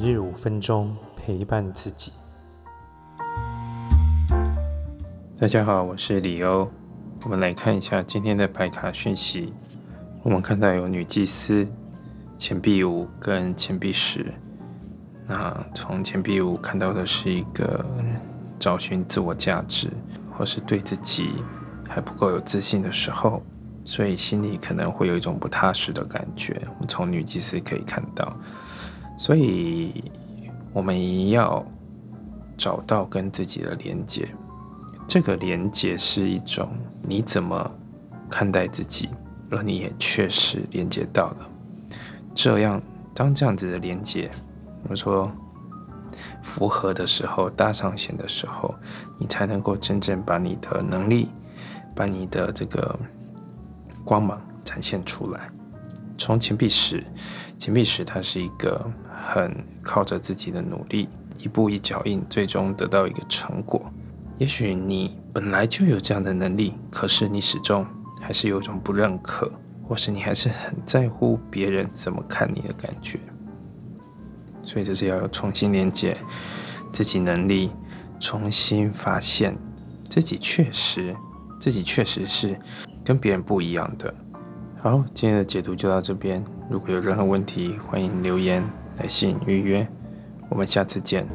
日五分钟陪伴自己。大家好，我是李欧。我们来看一下今天的牌卡讯息。我们看到有女祭司、钱币五跟钱币十。那从钱币五看到的是一个找寻自我价值，或是对自己还不够有自信的时候，所以心里可能会有一种不踏实的感觉。我们从女祭司可以看到，所以我们要找到跟自己的连接。这个连接是一种你怎么看待自己，而你也确实连接到了。这样，当这样子的连接，我们说符合的时候，搭上线的时候，你才能够真正把你的能力，把你的这个光芒展现出来。从钱币石，钱币石它是一个很靠着自己的努力，一步一脚印，最终得到一个成果。也许你本来就有这样的能力，可是你始终还是有种不认可，或是你还是很在乎别人怎么看你的感觉。所以这是要重新连接自己能力，重新发现自己确实自己确实是跟别人不一样的。好，今天的解读就到这边。如果有任何问题，欢迎留言、来信预约。我们下次见。